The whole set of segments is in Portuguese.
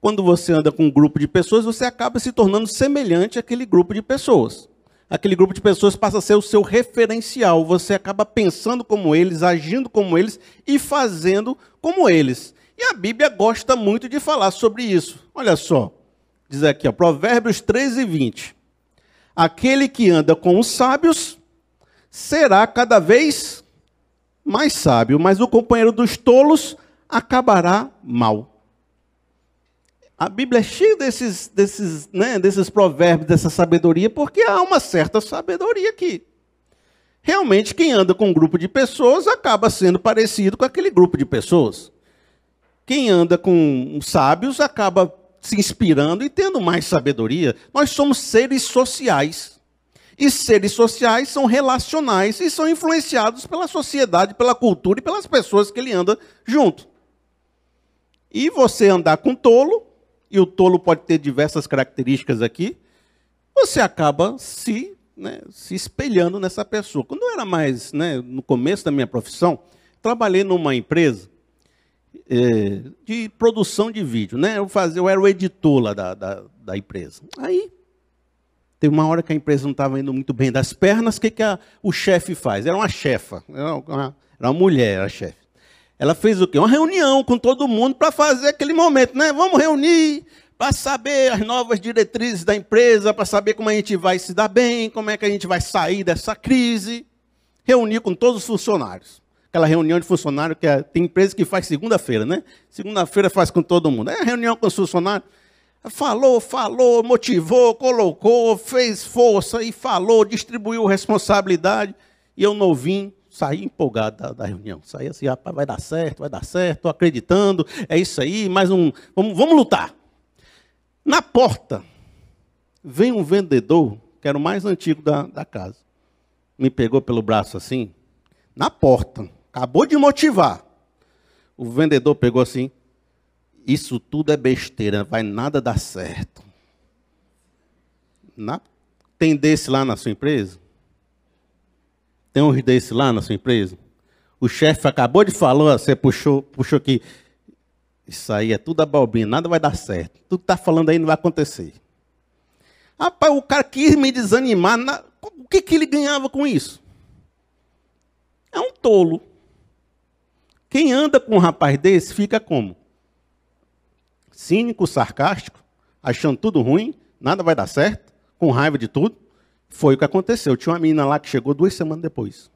quando você anda com um grupo de pessoas, você acaba se tornando semelhante àquele grupo de pessoas. Aquele grupo de pessoas passa a ser o seu referencial. Você acaba pensando como eles, agindo como eles e fazendo como eles. E a Bíblia gosta muito de falar sobre isso. Olha só, diz aqui, ó, Provérbios 13, 20. Aquele que anda com os sábios será cada vez mais sábio, mas o companheiro dos tolos acabará mal. A Bíblia é cheia desses, desses, né, desses provérbios, dessa sabedoria, porque há uma certa sabedoria aqui. Realmente, quem anda com um grupo de pessoas acaba sendo parecido com aquele grupo de pessoas. Quem anda com sábios acaba se inspirando e tendo mais sabedoria. Nós somos seres sociais. E seres sociais são relacionais e são influenciados pela sociedade, pela cultura e pelas pessoas que ele anda junto. E você andar com tolo e o tolo pode ter diversas características aqui, você acaba se, né, se espelhando nessa pessoa. Quando eu era mais, né, no começo da minha profissão, trabalhei numa empresa é, de produção de vídeo. Né? Eu, fazia, eu era o editor lá da, da, da empresa. Aí, teve uma hora que a empresa não estava indo muito bem das pernas, o que, que a, o chefe faz? Era uma chefa, era uma, era uma mulher, a chefe. Ela fez o quê? Uma reunião com todo mundo para fazer aquele momento, né? Vamos reunir para saber as novas diretrizes da empresa, para saber como a gente vai se dar bem, como é que a gente vai sair dessa crise. Reunir com todos os funcionários. Aquela reunião de funcionário que é, tem empresa que faz segunda-feira, né? Segunda-feira faz com todo mundo. É a reunião com os funcionários. Falou, falou, motivou, colocou, fez força e falou, distribuiu responsabilidade. E eu novinho, saí empolgado da, da, reunião. Saí assim, rapaz, vai dar certo, vai dar certo, estou acreditando, é isso aí, mais um. Vamos, vamos lutar. Na porta, vem um vendedor, que era o mais antigo da, da casa. Me pegou pelo braço assim, na porta, acabou de motivar. O vendedor pegou assim, isso tudo é besteira, vai nada dar certo. Na, tem desse lá na sua empresa? Tem uns desse lá na sua empresa? O chefe acabou de falar, você puxou, puxou que isso aí é tudo abobrinha, nada vai dar certo. Tudo que está falando aí não vai acontecer. Rapaz, o cara quis me desanimar. Na... O que, que ele ganhava com isso? É um tolo. Quem anda com um rapaz desse fica como? Cínico, sarcástico, achando tudo ruim, nada vai dar certo, com raiva de tudo. Foi o que aconteceu. Tinha uma menina lá que chegou duas semanas depois.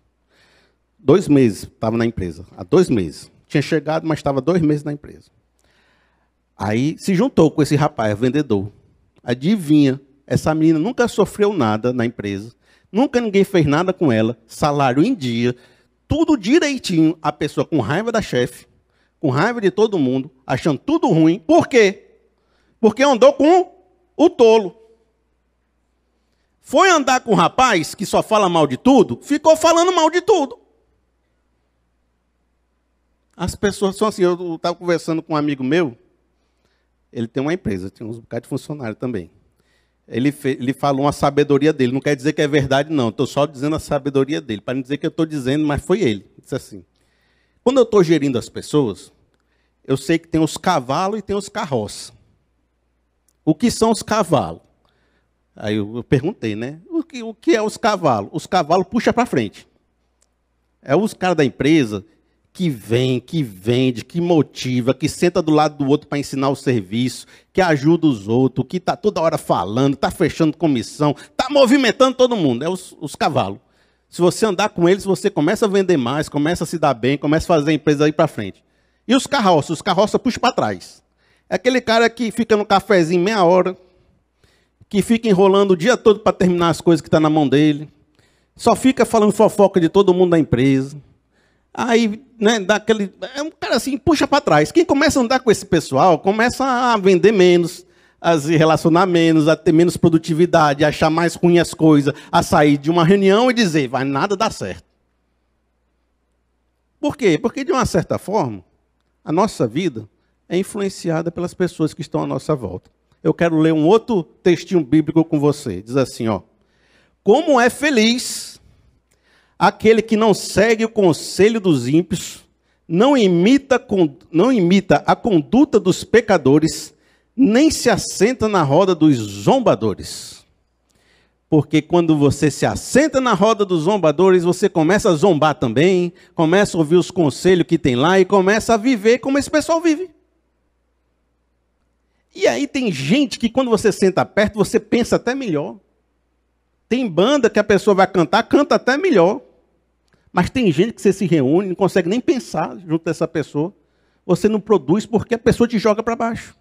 Dois meses estava na empresa. Há dois meses. Tinha chegado, mas estava dois meses na empresa. Aí se juntou com esse rapaz, vendedor. Adivinha, essa menina nunca sofreu nada na empresa. Nunca ninguém fez nada com ela. Salário em dia. Tudo direitinho. A pessoa com raiva da chefe. Com raiva de todo mundo. Achando tudo ruim. Por quê? Porque andou com o tolo. Foi andar com um rapaz que só fala mal de tudo, ficou falando mal de tudo. As pessoas são assim, eu estava conversando com um amigo meu, ele tem uma empresa, tem uns bocados de funcionário também. Ele, ele falou uma sabedoria dele, não quer dizer que é verdade, não, estou só dizendo a sabedoria dele, para não dizer que eu estou dizendo, mas foi ele. Ele disse assim: quando eu estou gerindo as pessoas, eu sei que tem os cavalos e tem os carroças. O que são os cavalos? Aí eu, perguntei, né? O que, o que é os cavalos? Os cavalos puxam para frente. É os caras da empresa que vem, que vende, que motiva, que senta do lado do outro para ensinar o serviço, que ajuda os outros, que está toda hora falando, está fechando comissão, está movimentando todo mundo. É os, os cavalos. Se você andar com eles, você começa a vender mais, começa a se dar bem, começa a fazer a empresa ir para frente. E os carroças? Os carroças puxam para trás. É aquele cara que fica no cafezinho meia hora, que fica enrolando o dia todo para terminar as coisas que estão tá na mão dele, só fica falando fofoca de todo mundo da empresa. Aí, né, dá aquele. É um cara assim, puxa para trás. Quem começa a andar com esse pessoal começa a vender menos, a se relacionar menos, a ter menos produtividade, a achar mais ruim as coisas, a sair de uma reunião e dizer, vai nada dar certo. Por quê? Porque, de uma certa forma, a nossa vida é influenciada pelas pessoas que estão à nossa volta eu quero ler um outro textinho bíblico com você. Diz assim, ó: Como é feliz aquele que não segue o conselho dos ímpios, não imita, não imita a conduta dos pecadores, nem se assenta na roda dos zombadores. Porque quando você se assenta na roda dos zombadores, você começa a zombar também, começa a ouvir os conselhos que tem lá e começa a viver como esse pessoal vive. E aí tem gente que quando você senta perto, você pensa até melhor. Tem banda que a pessoa vai cantar, canta até melhor. Mas tem gente que você se reúne, não consegue nem pensar junto dessa pessoa. Você não produz porque a pessoa te joga para baixo.